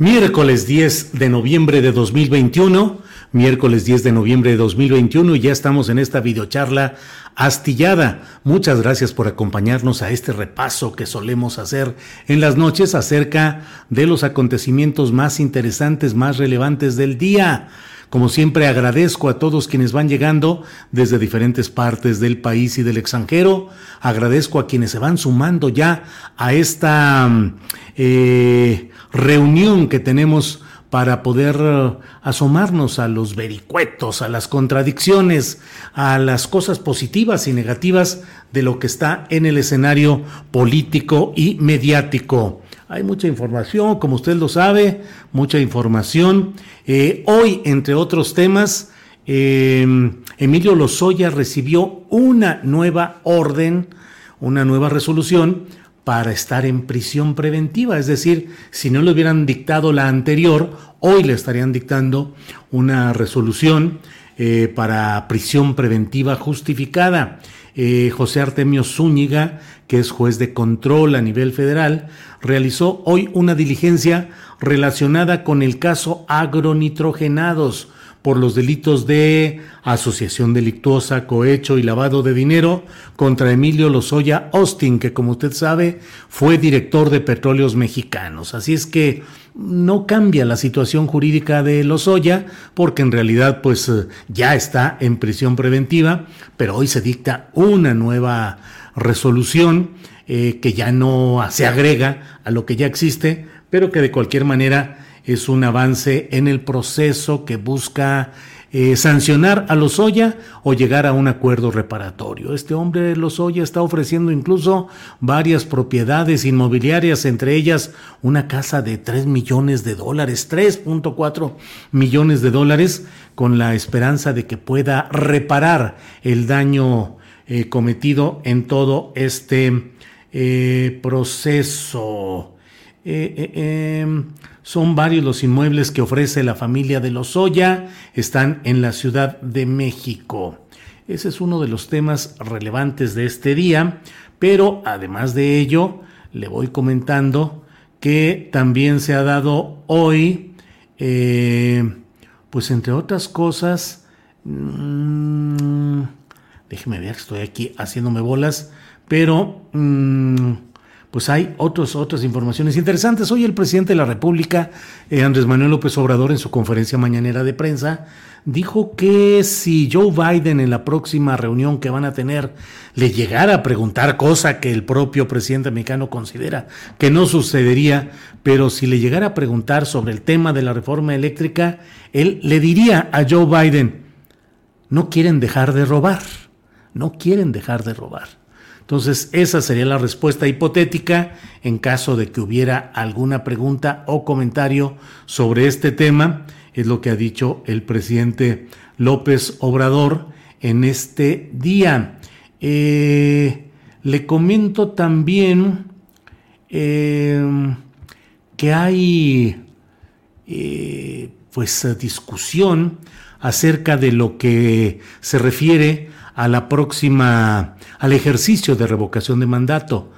Miércoles 10 de noviembre de 2021, miércoles 10 de noviembre de 2021 y ya estamos en esta videocharla astillada. Muchas gracias por acompañarnos a este repaso que solemos hacer en las noches acerca de los acontecimientos más interesantes, más relevantes del día. Como siempre agradezco a todos quienes van llegando desde diferentes partes del país y del extranjero. Agradezco a quienes se van sumando ya a esta eh, reunión que tenemos para poder uh, asomarnos a los vericuetos, a las contradicciones, a las cosas positivas y negativas de lo que está en el escenario político y mediático. Hay mucha información, como usted lo sabe, mucha información. Eh, hoy, entre otros temas, eh, Emilio Lozoya recibió una nueva orden, una nueva resolución para estar en prisión preventiva. Es decir, si no le hubieran dictado la anterior, hoy le estarían dictando una resolución eh, para prisión preventiva justificada. Eh, José Artemio Zúñiga, que es juez de control a nivel federal, realizó hoy una diligencia relacionada con el caso agronitrogenados por los delitos de asociación delictuosa, cohecho y lavado de dinero contra Emilio Lozoya Austin, que como usted sabe fue director de Petróleos Mexicanos. Así es que no cambia la situación jurídica de Lozoya, porque en realidad pues eh, ya está en prisión preventiva, pero hoy se dicta una nueva resolución eh, que ya no se agrega a lo que ya existe, pero que de cualquier manera es un avance en el proceso que busca eh, sancionar a Lozoya o llegar a un acuerdo reparatorio. Este hombre Lozoya está ofreciendo incluso varias propiedades inmobiliarias, entre ellas una casa de 3 millones de dólares, 3.4 millones de dólares, con la esperanza de que pueda reparar el daño eh, cometido en todo este eh, proceso. Em, son varios los inmuebles que ofrece la familia de Lozoya, están en la Ciudad de México. Ese es uno de los temas relevantes de este día, pero además de ello, le voy comentando que también se ha dado hoy, eh, pues entre otras cosas, mmm, déjeme ver, estoy aquí haciéndome bolas, pero... Mmm, pues hay otros, otras informaciones interesantes. Hoy el presidente de la República, eh, Andrés Manuel López Obrador, en su conferencia mañanera de prensa, dijo que si Joe Biden en la próxima reunión que van a tener le llegara a preguntar, cosa que el propio presidente mexicano considera que no sucedería, pero si le llegara a preguntar sobre el tema de la reforma eléctrica, él le diría a Joe Biden, no quieren dejar de robar, no quieren dejar de robar. Entonces, esa sería la respuesta hipotética en caso de que hubiera alguna pregunta o comentario sobre este tema. Es lo que ha dicho el presidente López Obrador en este día. Eh, le comento también eh, que hay eh, pues discusión acerca de lo que se refiere a la próxima, al ejercicio de revocación de mandato.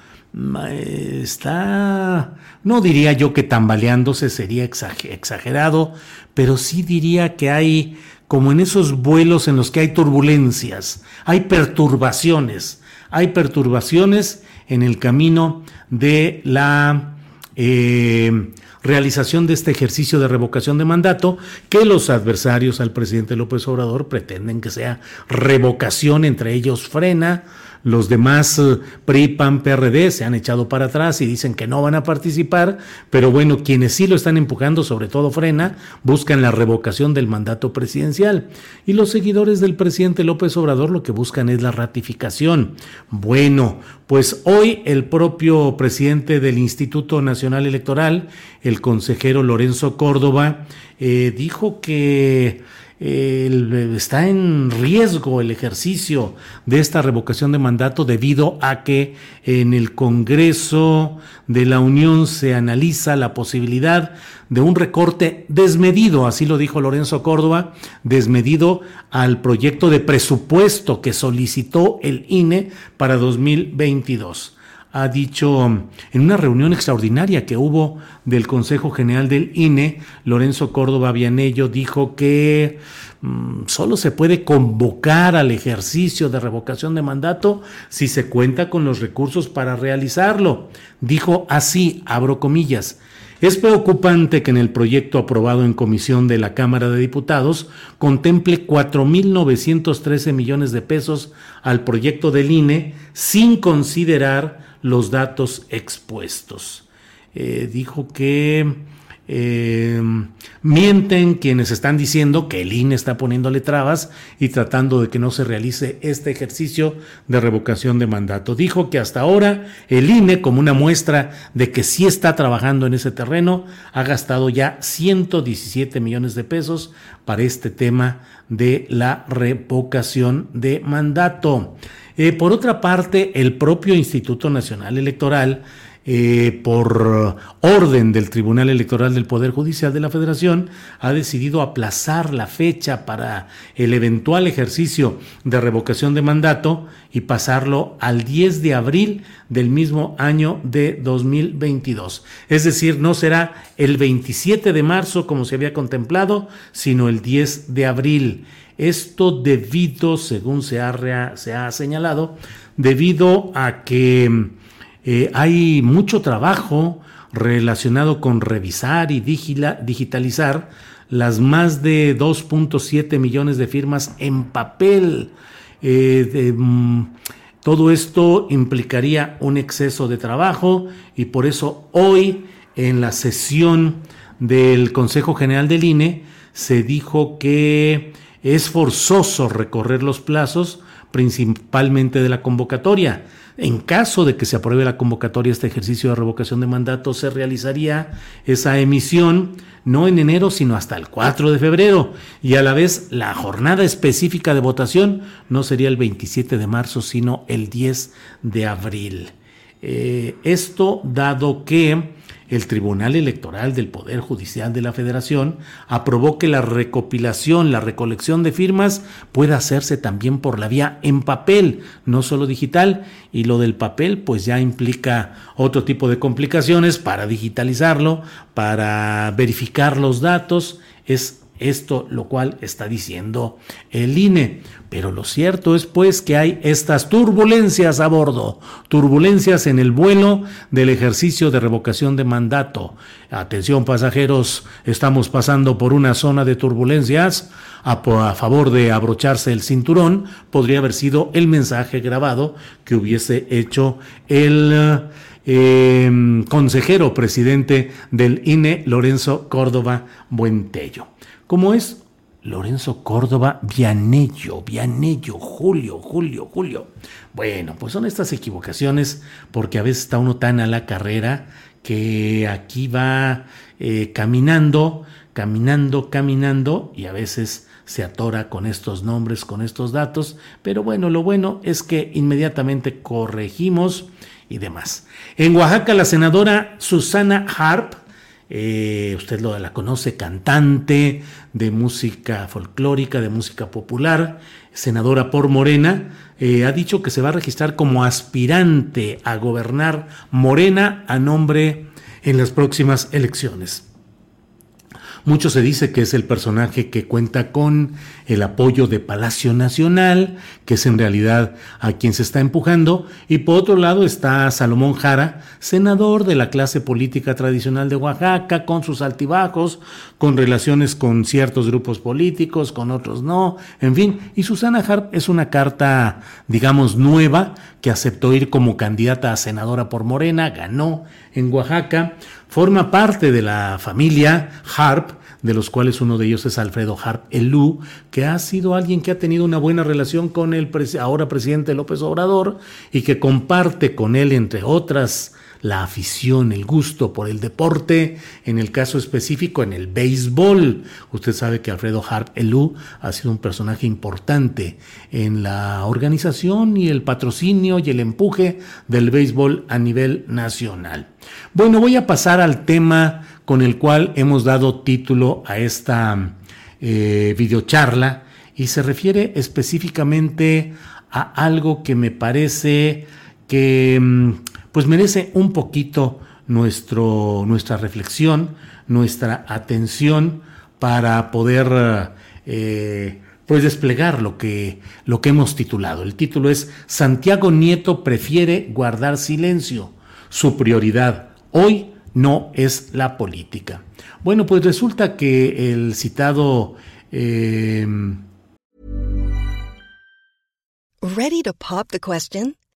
Está, no diría yo que tambaleándose sería exagerado, pero sí diría que hay, como en esos vuelos en los que hay turbulencias, hay perturbaciones, hay perturbaciones en el camino de la eh, realización de este ejercicio de revocación de mandato que los adversarios al presidente López Obrador pretenden que sea revocación, entre ellos frena, los demás eh, PRI, PAN, PRD se han echado para atrás y dicen que no van a participar, pero bueno, quienes sí lo están empujando, sobre todo Frena, buscan la revocación del mandato presidencial. Y los seguidores del presidente López Obrador lo que buscan es la ratificación. Bueno, pues hoy el propio presidente del Instituto Nacional Electoral, el consejero Lorenzo Córdoba, eh, dijo que está en riesgo el ejercicio de esta revocación de mandato debido a que en el Congreso de la Unión se analiza la posibilidad de un recorte desmedido, así lo dijo Lorenzo Córdoba, desmedido al proyecto de presupuesto que solicitó el INE para 2022 ha dicho en una reunión extraordinaria que hubo del Consejo General del INE, Lorenzo Córdoba Vianello dijo que mm, solo se puede convocar al ejercicio de revocación de mandato si se cuenta con los recursos para realizarlo. Dijo así, abro comillas, es preocupante que en el proyecto aprobado en comisión de la Cámara de Diputados contemple 4.913 millones de pesos al proyecto del INE sin considerar los datos expuestos. Eh, dijo que eh, mienten quienes están diciendo que el INE está poniéndole trabas y tratando de que no se realice este ejercicio de revocación de mandato. Dijo que hasta ahora el INE, como una muestra de que sí está trabajando en ese terreno, ha gastado ya 117 millones de pesos para este tema de la revocación de mandato. Eh, por otra parte, el propio Instituto Nacional Electoral, eh, por orden del Tribunal Electoral del Poder Judicial de la Federación, ha decidido aplazar la fecha para el eventual ejercicio de revocación de mandato y pasarlo al 10 de abril del mismo año de 2022. Es decir, no será el 27 de marzo como se había contemplado, sino el 10 de abril. Esto debido, según se ha, se ha señalado, debido a que eh, hay mucho trabajo relacionado con revisar y digitalizar las más de 2.7 millones de firmas en papel. Eh, mm, todo esto implicaría un exceso de trabajo y por eso hoy en la sesión del Consejo General del INE se dijo que es forzoso recorrer los plazos, principalmente de la convocatoria. En caso de que se apruebe la convocatoria, este ejercicio de revocación de mandato se realizaría esa emisión no en enero, sino hasta el 4 de febrero. Y a la vez, la jornada específica de votación no sería el 27 de marzo, sino el 10 de abril. Eh, esto dado que el Tribunal Electoral del Poder Judicial de la Federación aprobó que la recopilación, la recolección de firmas pueda hacerse también por la vía en papel, no solo digital, y lo del papel pues ya implica otro tipo de complicaciones para digitalizarlo, para verificar los datos, es esto lo cual está diciendo el INE. Pero lo cierto es pues que hay estas turbulencias a bordo, turbulencias en el vuelo del ejercicio de revocación de mandato. Atención pasajeros, estamos pasando por una zona de turbulencias. A, favor de abrocharse el cinturón, podría haber sido el mensaje grabado que hubiese hecho el... Eh, consejero presidente del INE, Lorenzo Córdoba Buentello. ¿Cómo es Lorenzo Córdoba Vianello, Vianello, Julio, Julio, Julio. Bueno, pues son estas equivocaciones porque a veces está uno tan a la carrera que aquí va eh, caminando, caminando, caminando y a veces se atora con estos nombres, con estos datos, pero bueno, lo bueno es que inmediatamente corregimos y demás. En Oaxaca, la senadora Susana Harp eh, usted lo, la conoce, cantante de música folclórica, de música popular, senadora por Morena, eh, ha dicho que se va a registrar como aspirante a gobernar Morena a nombre en las próximas elecciones. Mucho se dice que es el personaje que cuenta con el apoyo de Palacio Nacional, que es en realidad a quien se está empujando, y por otro lado está Salomón Jara, senador de la clase política tradicional de Oaxaca, con sus altibajos, con relaciones con ciertos grupos políticos, con otros no, en fin, y Susana Harp es una carta, digamos, nueva, que aceptó ir como candidata a senadora por Morena, ganó en Oaxaca, forma parte de la familia Harp, de los cuales uno de ellos es Alfredo Harp Elú, que ha sido alguien que ha tenido una buena relación con el ahora presidente López Obrador y que comparte con él, entre otras, la afición, el gusto por el deporte, en el caso específico en el béisbol. Usted sabe que Alfredo Harp Elú ha sido un personaje importante en la organización y el patrocinio y el empuje del béisbol a nivel nacional. Bueno, voy a pasar al tema con el cual hemos dado título a esta eh, videocharla y se refiere específicamente a algo que me parece que mm, pues merece un poquito nuestra reflexión, nuestra atención para poder eh, pues desplegar lo que, lo que hemos titulado. El título es Santiago Nieto prefiere guardar silencio. Su prioridad hoy no es la política. Bueno, pues resulta que el citado... Eh, ¿Ready to pop the question?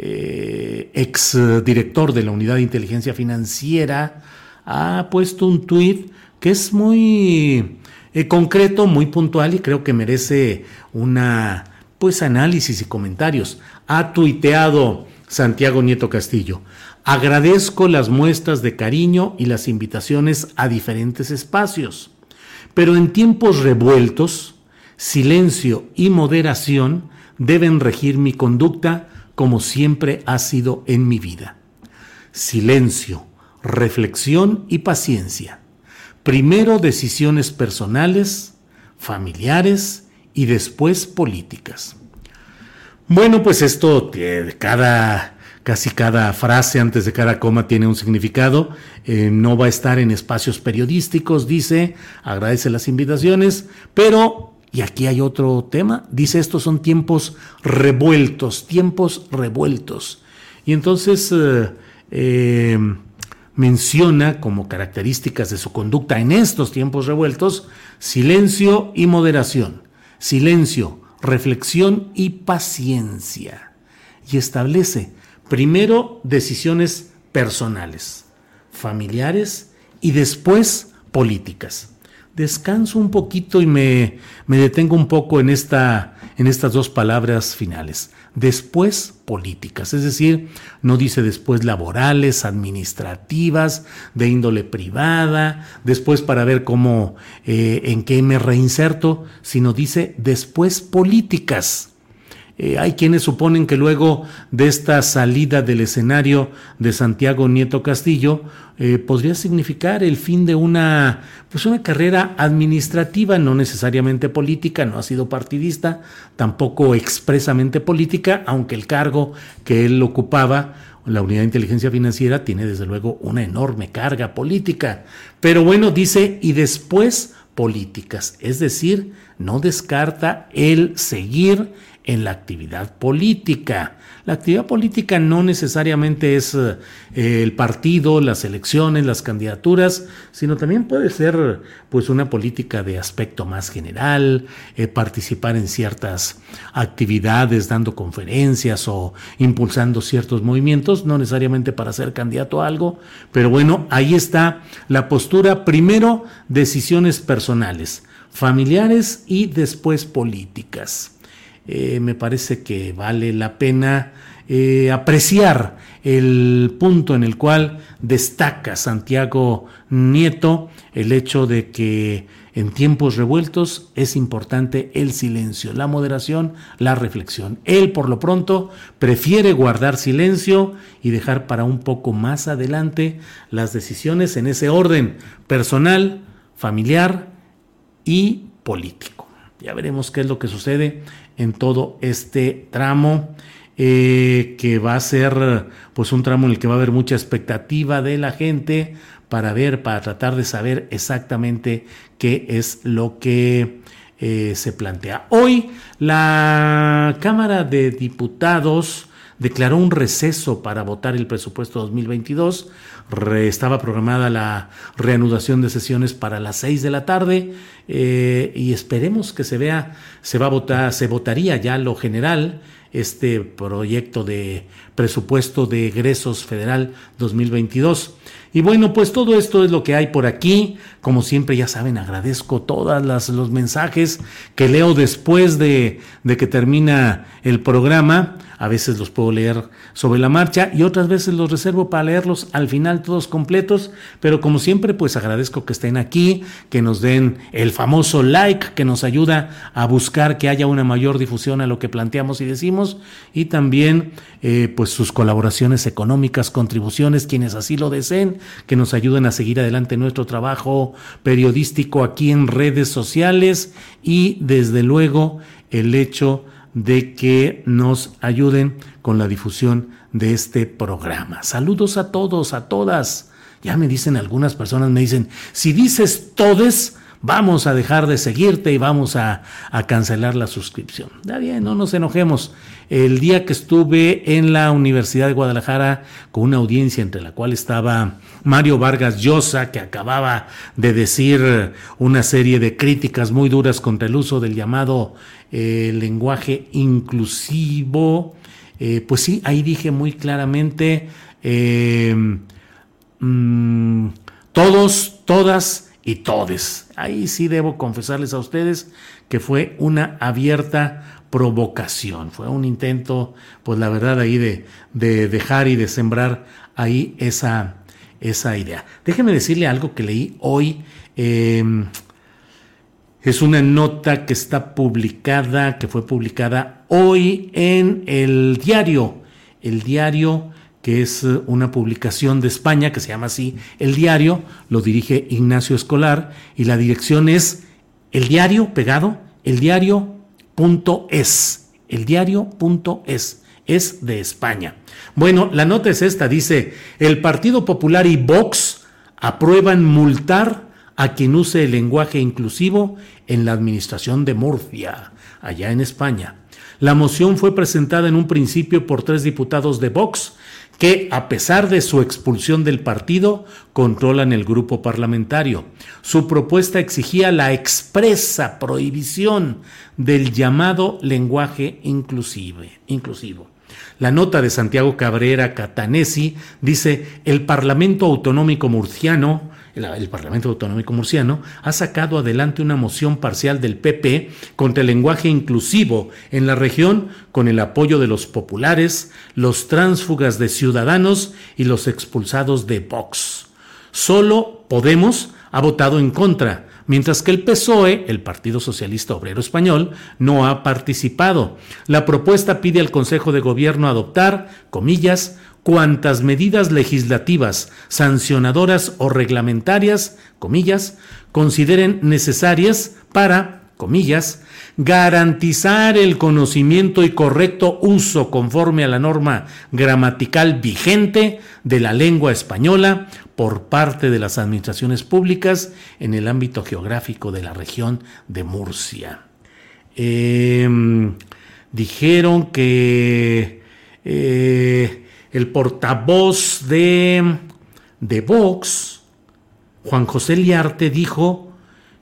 Eh, ex director de la Unidad de Inteligencia Financiera, ha puesto un tuit que es muy eh, concreto, muy puntual y creo que merece una pues análisis y comentarios. Ha tuiteado Santiago Nieto Castillo. Agradezco las muestras de cariño y las invitaciones a diferentes espacios, pero en tiempos revueltos, silencio y moderación deben regir mi conducta como siempre ha sido en mi vida. Silencio, reflexión y paciencia. Primero decisiones personales, familiares y después políticas. Bueno, pues esto, cada, casi cada frase antes de cada coma tiene un significado. Eh, no va a estar en espacios periodísticos, dice, agradece las invitaciones, pero y aquí hay otro tema. Dice, estos son tiempos revueltos, tiempos revueltos. Y entonces eh, eh, menciona como características de su conducta en estos tiempos revueltos silencio y moderación, silencio, reflexión y paciencia. Y establece primero decisiones personales, familiares y después políticas descanso un poquito y me, me detengo un poco en, esta, en estas dos palabras finales. Después políticas, es decir, no dice después laborales, administrativas, de índole privada, después para ver cómo, eh, en qué me reinserto, sino dice después políticas. Eh, hay quienes suponen que luego de esta salida del escenario de Santiago Nieto Castillo eh, podría significar el fin de una, pues una carrera administrativa, no necesariamente política, no ha sido partidista, tampoco expresamente política, aunque el cargo que él ocupaba la unidad de inteligencia financiera tiene desde luego una enorme carga política. Pero bueno, dice, y después políticas, es decir, no descarta el seguir en la actividad política. La actividad política no necesariamente es eh, el partido, las elecciones, las candidaturas, sino también puede ser pues una política de aspecto más general, eh, participar en ciertas actividades, dando conferencias o impulsando ciertos movimientos, no necesariamente para ser candidato a algo, pero bueno, ahí está la postura, primero decisiones personales, familiares y después políticas. Eh, me parece que vale la pena eh, apreciar el punto en el cual destaca Santiago Nieto el hecho de que en tiempos revueltos es importante el silencio, la moderación, la reflexión. Él, por lo pronto, prefiere guardar silencio y dejar para un poco más adelante las decisiones en ese orden personal, familiar y político. Ya veremos qué es lo que sucede en todo este tramo. Eh, que va a ser pues un tramo en el que va a haber mucha expectativa de la gente para ver, para tratar de saber exactamente qué es lo que eh, se plantea. Hoy la Cámara de Diputados declaró un receso para votar el presupuesto 2022. estaba programada la reanudación de sesiones para las 6 de la tarde eh, y esperemos que se vea, se va a votar, se votaría ya lo general este proyecto de presupuesto de egresos federal 2022. Y bueno, pues todo esto es lo que hay por aquí. Como siempre, ya saben, agradezco todos los mensajes que leo después de, de que termina el programa a veces los puedo leer sobre la marcha y otras veces los reservo para leerlos al final todos completos, pero como siempre pues agradezco que estén aquí, que nos den el famoso like que nos ayuda a buscar que haya una mayor difusión a lo que planteamos y decimos y también eh, pues sus colaboraciones económicas, contribuciones, quienes así lo deseen, que nos ayuden a seguir adelante nuestro trabajo periodístico aquí en redes sociales y desde luego el hecho de que nos ayuden con la difusión de este programa. Saludos a todos, a todas. Ya me dicen algunas personas, me dicen, si dices todes, vamos a dejar de seguirte y vamos a, cancelar la suscripción. Ya bien, no nos enojemos. El día que estuve en la Universidad de Guadalajara con una audiencia entre la cual estaba Mario Vargas Llosa, que acababa de decir una serie de críticas muy duras contra el uso del llamado eh, lenguaje inclusivo, eh, pues sí, ahí dije muy claramente, eh, mm, todos, todas, y todes. Ahí sí debo confesarles a ustedes que fue una abierta provocación, fue un intento, pues la verdad ahí de, de dejar y de sembrar ahí esa, esa idea. Déjenme decirle algo que leí hoy. Em, es una nota que está publicada, que fue publicada hoy en el diario, el diario que es eh, una publicación de España que se llama así El Diario, lo dirige Ignacio Escolar y la dirección es el diario pegado, el diario.es, el diario.es, es de España. Bueno, la nota es esta, dice, el Partido Popular y Vox aprueban multar a quien use el lenguaje inclusivo en la administración de Murcia, allá en España. La moción fue presentada en un principio por tres diputados de Vox que, a pesar de su expulsión del partido, controlan el grupo parlamentario. Su propuesta exigía la expresa prohibición del llamado lenguaje inclusive, inclusivo. La nota de Santiago Cabrera Catanesi dice, el Parlamento Autonómico Murciano el, Parlamento Autonómico Murciano, ha sacado adelante una moción parcial del PP contra el lenguaje inclusivo en la región con el apoyo de los populares, los tránsfugas de ciudadanos y los expulsados de Vox. Solo Podemos ha votado en contra, mientras que el PSOE, el Partido Socialista Obrero Español, no ha participado. La propuesta pide al Consejo de Gobierno adoptar, comillas, cuantas medidas legislativas, sancionadoras o reglamentarias, comillas, consideren necesarias para comillas, garantizar el conocimiento y correcto uso conforme a la norma gramatical vigente de la lengua española por parte de las administraciones públicas en el ámbito geográfico de la región de Murcia. Em, dijeron que eh, el portavoz de, de Vox, Juan José Liarte, dijo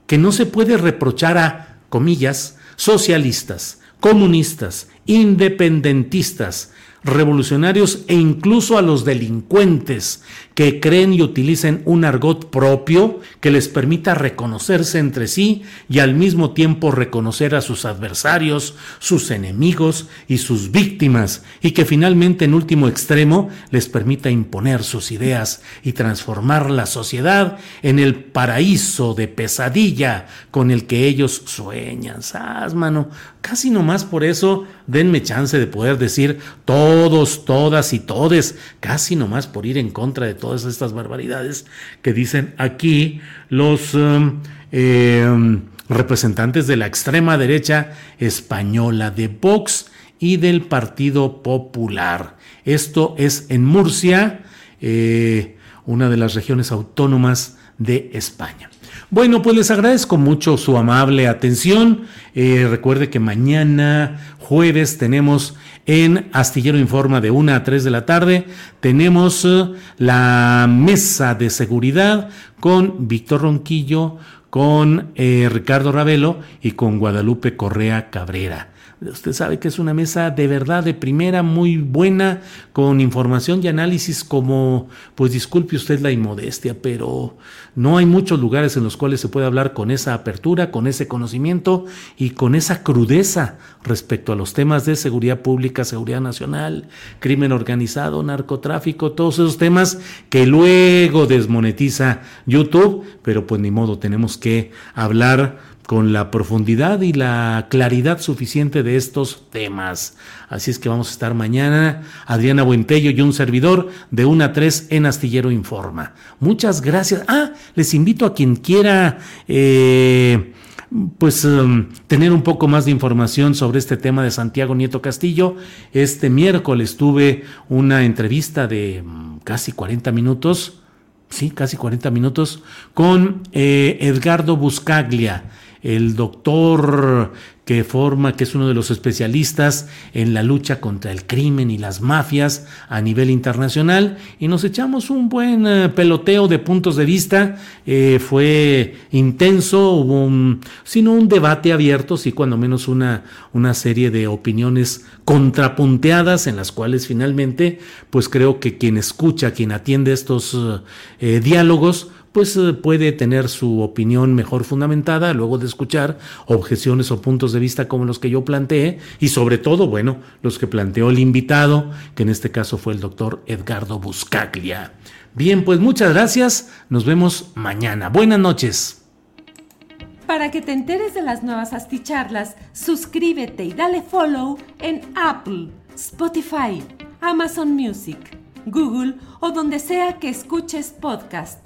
que no se puede reprochar a, comillas, socialistas, comunistas, independentistas, revolucionarios e incluso a los delincuentes que creen y utilicen un argot propio que les permita reconocerse entre sí y al mismo tiempo reconocer a sus adversarios, sus enemigos y sus víctimas, y que finalmente en último extremo les permita imponer sus ideas y transformar la sociedad en el paraíso de pesadilla con el que ellos sueñan. ¿Sabes, mano? Casi nomás por eso denme chance de poder decir todos, todas y todes, casi nomás por ir en contra de todo todas estas barbaridades que dicen aquí los um, em, representantes de la extrema derecha española de Vox y del Partido Popular. Esto es en Murcia, eh, una de las regiones autónomas de España. Bueno, pues les agradezco mucho su amable atención. Eh, recuerde que mañana jueves tenemos en Astillero Informa de 1 a 3 de la tarde, tenemos eh, la mesa de seguridad con Víctor Ronquillo, con eh, Ricardo Ravelo y con Guadalupe Correa Cabrera. Usted sabe que es una mesa de verdad de primera, muy buena, con información y análisis como, pues disculpe usted la inmodestia, pero no hay muchos lugares en los cuales se puede hablar con esa apertura, con ese conocimiento y con esa crudeza respecto a los temas de seguridad pública, seguridad nacional, crimen organizado, narcotráfico, todos esos temas que luego desmonetiza YouTube, pero pues ni modo, tenemos que hablar con la profundidad y la claridad suficiente de estos temas. Así es que vamos a estar mañana, Adriana Buentello y un servidor de 1 a 3 en Astillero Informa. Muchas gracias. Ah, les invito a quien quiera... Eh, pues um, tener un poco más de información sobre este tema de Santiago Nieto Castillo. Este miércoles tuve una entrevista de mm, casi 40 minutos, sí, casi 40 minutos, con eh, Edgardo Buscaglia el doctor que forma, que es uno de los especialistas en la lucha contra el crimen y las mafias a nivel internacional, y nos echamos un buen eh, peloteo de puntos de vista. Eh, fue intenso, hubo un, sino un debate abierto, sí, cuando menos una, una serie de opiniones contrapunteadas en las cuales finalmente, pues creo que quien escucha, quien atiende estos eh, diálogos, pues eh, puede tener su opinión mejor fundamentada luego de escuchar objeciones o puntos de vista como los que yo planteé y sobre todo, bueno, los que planteó el invitado, que en este caso fue el doctor Edgardo Buscaglia. Bien, pues muchas gracias, nos vemos mañana. Buenas noches. Para que te enteres de las nuevas asticharlas, suscríbete y dale follow en Apple, Spotify, Amazon Music, Google o donde sea que escuches podcast